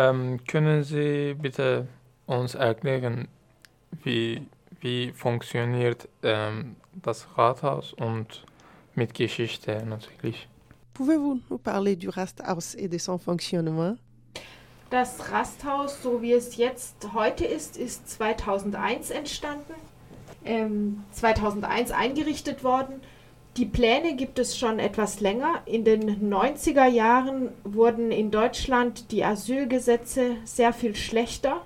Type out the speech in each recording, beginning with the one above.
Ähm, können Sie bitte uns erklären, wie, wie funktioniert ähm, das Rathaus und mit Geschichte natürlich? Pouvez-vous nous parler du Rasthaus et de son fonctionnement? Das Rasthaus, so wie es jetzt heute ist, ist 2001 entstanden, ähm, 2001 eingerichtet worden. Die Pläne gibt es schon etwas länger. In den 90er Jahren wurden in Deutschland die Asylgesetze sehr viel schlechter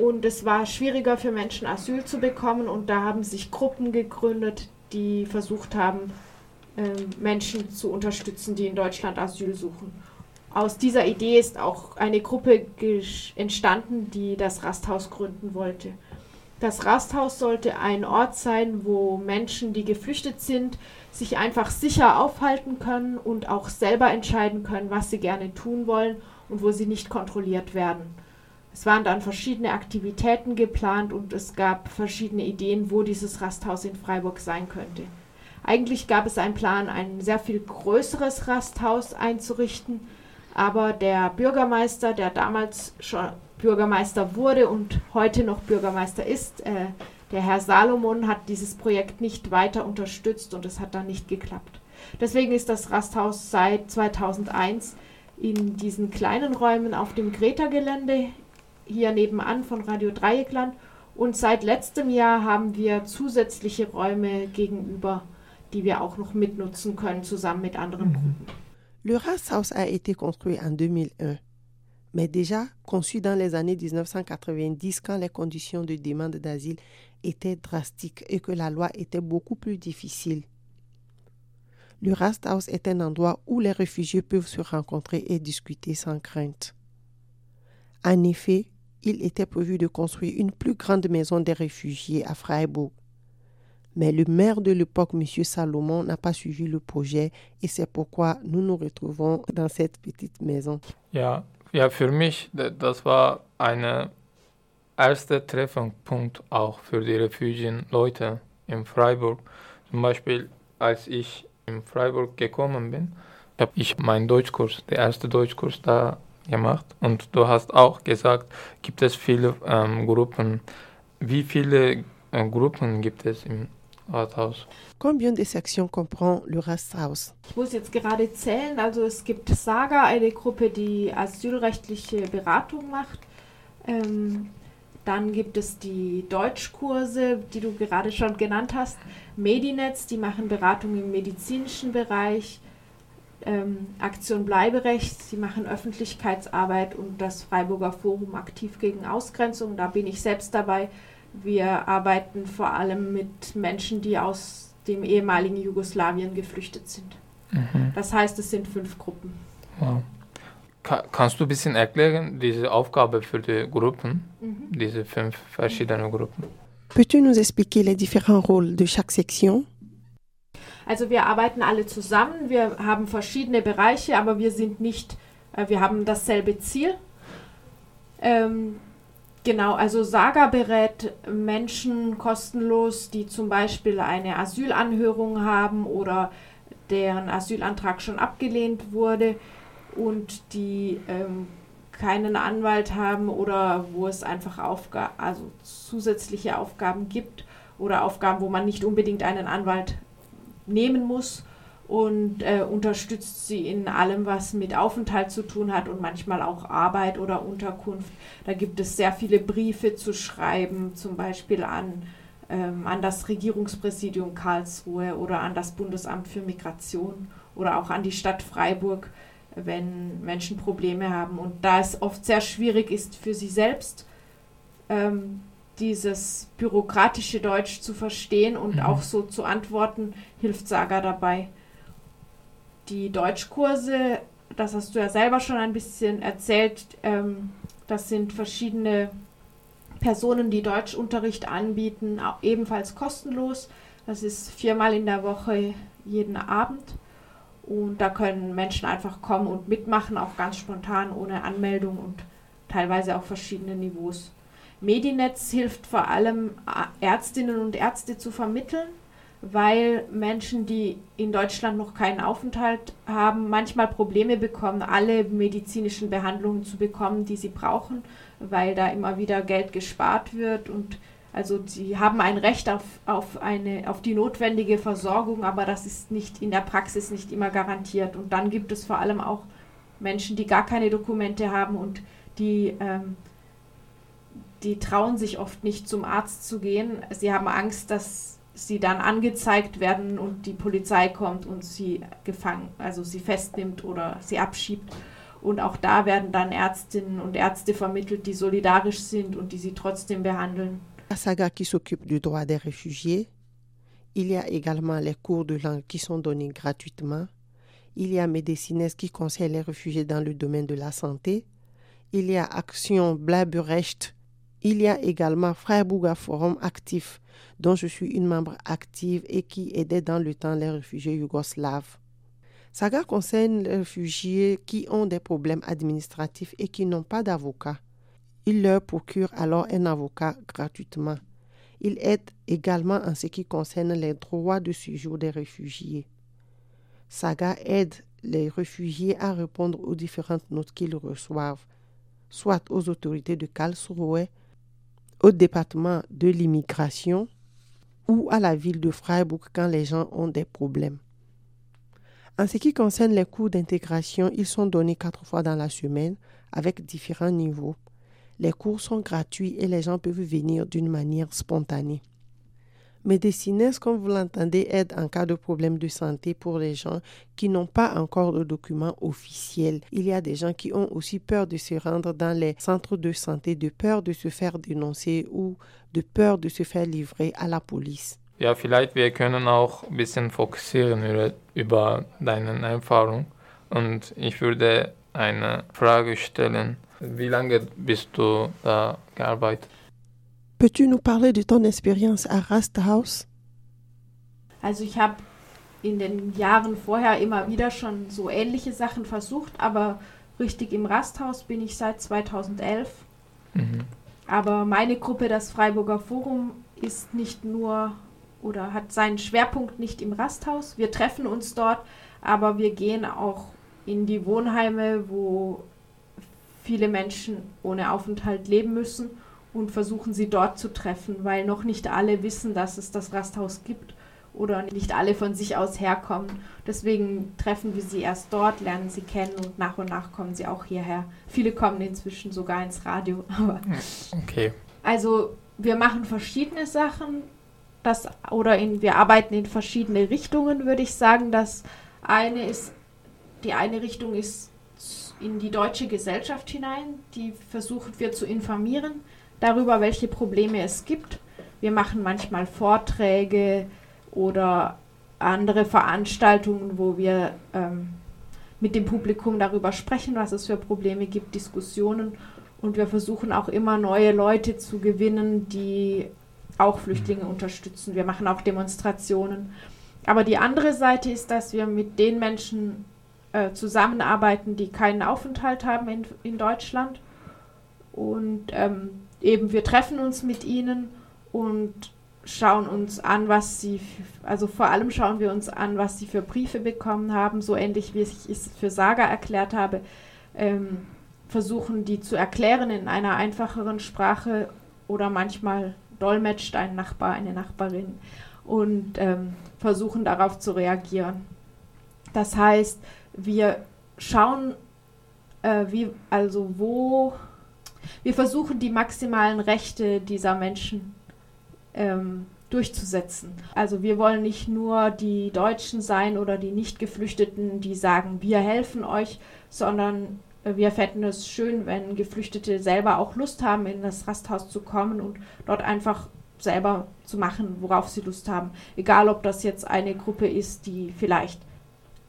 und es war schwieriger für Menschen Asyl zu bekommen und da haben sich Gruppen gegründet, die versucht haben, ähm, Menschen zu unterstützen, die in Deutschland Asyl suchen. Aus dieser Idee ist auch eine Gruppe entstanden, die das Rasthaus gründen wollte. Das Rasthaus sollte ein Ort sein, wo Menschen, die geflüchtet sind, sich einfach sicher aufhalten können und auch selber entscheiden können, was sie gerne tun wollen und wo sie nicht kontrolliert werden. Es waren dann verschiedene Aktivitäten geplant und es gab verschiedene Ideen, wo dieses Rasthaus in Freiburg sein könnte. Eigentlich gab es einen Plan, ein sehr viel größeres Rasthaus einzurichten, aber der Bürgermeister, der damals schon Bürgermeister wurde und heute noch Bürgermeister ist, äh, der Herr Salomon hat dieses Projekt nicht weiter unterstützt und es hat dann nicht geklappt. Deswegen ist das Rasthaus seit 2001 in diesen kleinen Räumen auf dem Greta-Gelände hier nebenan von Radio Dreieckland und seit letztem Jahr haben wir zusätzliche Räume gegenüber, die wir auch noch mitnutzen können, zusammen mit anderen mhm. Gruppen. Le Rathaus a été construit en 2001, mais déjà conçu dans les années 1990 quand les conditions de demande d'asile étaient drastiques et que la loi était beaucoup plus difficile. Le Rasthaus est un endroit où les réfugiés peuvent se rencontrer et discuter sans crainte. En effet, il était prévu de construire une plus grande maison des réfugiés à Freiburg. Mais le maire de l'époque, M. Salomon, n'a pas suivi le projet et c'est pourquoi nous nous retrouvons dans cette petite maison. Ja für mich, das war ein erster Treffpunkt auch für die Refugienleute in Freiburg. Zum Beispiel, als ich in Freiburg gekommen bin, habe ich meinen Deutschkurs, der erste Deutschkurs da gemacht. Und du hast auch gesagt, gibt es viele ähm, Gruppen. Wie viele äh, Gruppen gibt es im Rathaus? Combien de sections comprend le Rathaus? Ich muss jetzt gerade zählen. Also es gibt Saga, eine Gruppe, die asylrechtliche Beratung macht. Ähm, dann gibt es die Deutschkurse, die du gerade schon genannt hast. Medinetz, die machen Beratung im medizinischen Bereich ähm, Aktion Bleiberecht, sie machen Öffentlichkeitsarbeit und das Freiburger Forum aktiv gegen Ausgrenzung. Da bin ich selbst dabei. Wir arbeiten vor allem mit Menschen, die aus dem ehemaligen Jugoslawien geflüchtet sind. Mhm. Das heißt, es sind fünf Gruppen. Wow. kannst du ein bisschen erklären, diese Aufgabe für die Gruppen, mhm. diese fünf verschiedenen Gruppen? Peux-tu nous expliquer les différents rôles de chaque section? Also wir arbeiten alle zusammen, wir haben verschiedene Bereiche, aber wir sind nicht, äh, wir haben dasselbe Ziel. Ähm, genau, also Saga berät Menschen kostenlos, die zum Beispiel eine Asylanhörung haben oder deren Asylantrag schon abgelehnt wurde und die ähm, keinen Anwalt haben oder wo es einfach Aufga also zusätzliche Aufgaben gibt oder Aufgaben, wo man nicht unbedingt einen Anwalt nehmen muss und äh, unterstützt sie in allem, was mit Aufenthalt zu tun hat und manchmal auch Arbeit oder Unterkunft. Da gibt es sehr viele Briefe zu schreiben, zum Beispiel an, ähm, an das Regierungspräsidium Karlsruhe oder an das Bundesamt für Migration oder auch an die Stadt Freiburg, wenn Menschen Probleme haben. Und da es oft sehr schwierig ist für sie selbst, ähm, dieses bürokratische Deutsch zu verstehen und mhm. auch so zu antworten, hilft Saga dabei. Die Deutschkurse, das hast du ja selber schon ein bisschen erzählt, ähm, das sind verschiedene Personen, die Deutschunterricht anbieten, ebenfalls kostenlos. Das ist viermal in der Woche jeden Abend. Und da können Menschen einfach kommen und mitmachen, auch ganz spontan, ohne Anmeldung und teilweise auf verschiedene Niveaus. Medinetz hilft vor allem Ärztinnen und Ärzte zu vermitteln. Weil Menschen, die in Deutschland noch keinen Aufenthalt haben, manchmal Probleme bekommen, alle medizinischen Behandlungen zu bekommen, die sie brauchen, weil da immer wieder Geld gespart wird und also sie haben ein Recht auf, auf, eine, auf die notwendige Versorgung, aber das ist nicht in der Praxis nicht immer garantiert. Und dann gibt es vor allem auch Menschen, die gar keine Dokumente haben und die, ähm, die trauen sich oft nicht zum Arzt zu gehen. Sie haben Angst, dass sie dann angezeigt werden und die Polizei kommt und sie gefangen, also sie festnimmt oder sie abschiebt. Und auch da werden dann Ärztinnen und Ärzte vermittelt, die solidarisch sind und die sie trotzdem behandeln. Saga qui s'occupe du droit des réfugiés. Il y a également les cours de langue qui sont donnés gratuitement. Il y a Médecines qui conseille les réfugiés dans le domaine de la santé. Il y a Action Blaberecht. Il y a également Freiburger Forum Actif, dont je suis une membre active et qui aidait dans le temps les réfugiés yougoslaves. Saga concerne les réfugiés qui ont des problèmes administratifs et qui n'ont pas d'avocat. Il leur procure alors un avocat gratuitement. Il aide également en ce qui concerne les droits de séjour des réfugiés. Saga aide les réfugiés à répondre aux différentes notes qu'ils reçoivent, soit aux autorités de Karlsruhe, au département de l'immigration ou à la ville de Freiburg quand les gens ont des problèmes. En ce qui concerne les cours d'intégration, ils sont donnés quatre fois dans la semaine avec différents niveaux. Les cours sont gratuits et les gens peuvent venir d'une manière spontanée. Médecines, comme vous l'entendez, aide en cas de problème de santé pour les gens qui n'ont pas encore de documents officiels? Il y a des gens qui ont aussi peur de se rendre dans les centres de santé, de peur de se faire dénoncer ou de peur de se faire livrer à la police. Ja, vielleicht wir können auch ein bisschen fokussieren über deine Erfahrung. Und ich würde eine Frage stellen. Wie lange bist du da gearbeitet? Peux-tu nous parler de ton expérience à Rasthaus? Also ich habe in den Jahren vorher immer wieder schon so ähnliche Sachen versucht, aber richtig im Rasthaus bin ich seit 2011. Mhm. Aber meine Gruppe, das Freiburger Forum, ist nicht nur oder hat seinen Schwerpunkt nicht im Rasthaus. Wir treffen uns dort, aber wir gehen auch in die Wohnheime, wo viele Menschen ohne Aufenthalt leben müssen und versuchen sie dort zu treffen, weil noch nicht alle wissen, dass es das Rasthaus gibt oder nicht alle von sich aus herkommen. Deswegen treffen wir sie erst dort, lernen sie kennen und nach und nach kommen sie auch hierher. Viele kommen inzwischen sogar ins Radio. Aber Okay. also wir machen verschiedene Sachen, das oder in, wir arbeiten in verschiedene Richtungen, würde ich sagen. Das eine ist die eine Richtung ist in die deutsche Gesellschaft hinein, die versuchen wir zu informieren darüber, welche Probleme es gibt. Wir machen manchmal Vorträge oder andere Veranstaltungen, wo wir ähm, mit dem Publikum darüber sprechen, was es für Probleme gibt, Diskussionen. Und wir versuchen auch immer neue Leute zu gewinnen, die auch Flüchtlinge unterstützen. Wir machen auch Demonstrationen. Aber die andere Seite ist, dass wir mit den Menschen äh, zusammenarbeiten, die keinen Aufenthalt haben in, in Deutschland. Und ähm, eben wir treffen uns mit ihnen und schauen uns an, was sie, also vor allem schauen wir uns an, was sie für Briefe bekommen haben, so ähnlich wie ich es für Saga erklärt habe, ähm, versuchen die zu erklären in einer einfacheren Sprache oder manchmal dolmetscht ein Nachbar, eine Nachbarin und ähm, versuchen darauf zu reagieren. Das heißt, wir schauen, äh, wie, also wo, wir versuchen die maximalen Rechte dieser Menschen ähm, durchzusetzen. Also wir wollen nicht nur die Deutschen sein oder die Nicht-Geflüchteten, die sagen, wir helfen euch, sondern äh, wir fänden es schön, wenn Geflüchtete selber auch Lust haben, in das Rasthaus zu kommen und dort einfach selber zu machen, worauf sie Lust haben. Egal, ob das jetzt eine Gruppe ist, die vielleicht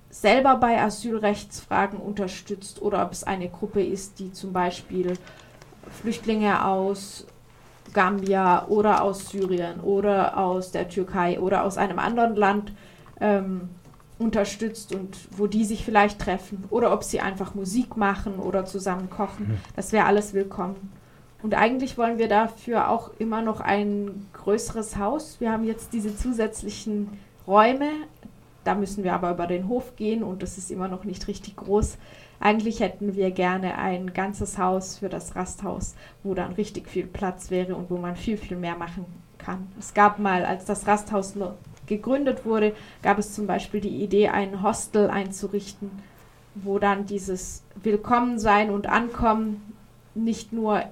selber bei Asylrechtsfragen unterstützt oder ob es eine Gruppe ist, die zum Beispiel Flüchtlinge aus Gambia oder aus Syrien oder aus der Türkei oder aus einem anderen Land ähm, unterstützt und wo die sich vielleicht treffen oder ob sie einfach Musik machen oder zusammen kochen. Das wäre alles willkommen. Und eigentlich wollen wir dafür auch immer noch ein größeres Haus. Wir haben jetzt diese zusätzlichen Räume. Da müssen wir aber über den Hof gehen und das ist immer noch nicht richtig groß. Eigentlich hätten wir gerne ein ganzes Haus für das Rasthaus, wo dann richtig viel Platz wäre und wo man viel, viel mehr machen kann. Es gab mal, als das Rasthaus gegründet wurde, gab es zum Beispiel die Idee, ein Hostel einzurichten, wo dann dieses Willkommensein und Ankommen nicht nur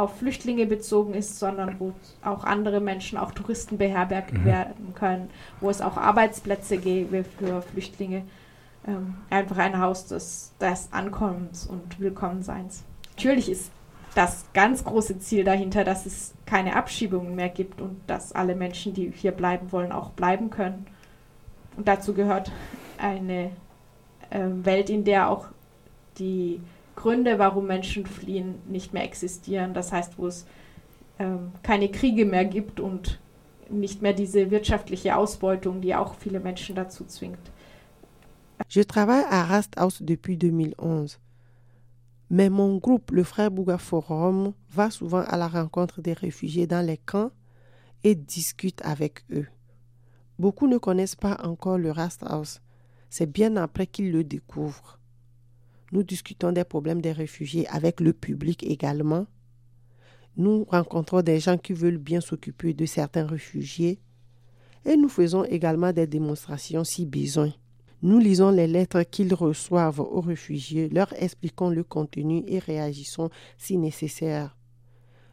auf Flüchtlinge bezogen ist, sondern wo auch andere Menschen, auch Touristen beherbergt mhm. werden können, wo es auch Arbeitsplätze gäbe für Flüchtlinge. Ähm, einfach ein Haus des, des Ankommens und Willkommenseins. Natürlich ist das ganz große Ziel dahinter, dass es keine Abschiebungen mehr gibt und dass alle Menschen, die hier bleiben wollen, auch bleiben können. Und dazu gehört eine äh, Welt, in der auch die Gründe, warum Menschen fliehen, nicht mehr existieren. Das heißt, wo es ähm, keine Kriege mehr gibt und nicht mehr diese wirtschaftliche Ausbeutung, die auch viele Menschen dazu zwingt. Je travaille à Rasthaus depuis 2011. Mais mon groupe, le Frère Bouga Forum, va souvent à la rencontre des réfugiés dans les camps et discute avec eux. Beaucoup ne connaissent pas encore le Rasthaus. C'est bien après qu'ils le découvrent. Nous discutons des problèmes des réfugiés avec le public également. Nous rencontrons des gens qui veulent bien s'occuper de certains réfugiés et nous faisons également des démonstrations si besoin. Nous lisons les lettres qu'ils reçoivent aux réfugiés, leur expliquons le contenu et réagissons si nécessaire.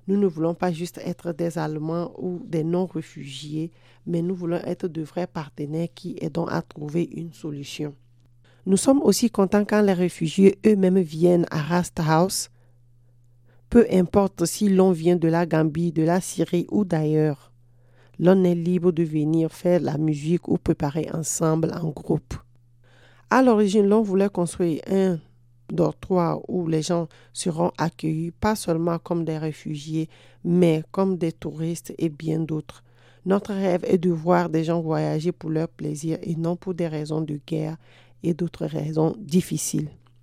Nous ne voulons pas juste être des Allemands ou des non-réfugiés, mais nous voulons être de vrais partenaires qui aident à trouver une solution. Nous sommes aussi contents quand les réfugiés eux-mêmes viennent à Rast House, peu importe si l'on vient de la Gambie, de la Syrie ou d'ailleurs. L'on est libre de venir faire la musique ou préparer ensemble en groupe. À l'origine, l'on voulait construire un dortoir où les gens seront accueillis pas seulement comme des réfugiés, mais comme des touristes et bien d'autres. Notre rêve est de voir des gens voyager pour leur plaisir et non pour des raisons de guerre et d'autres raisons difficiles.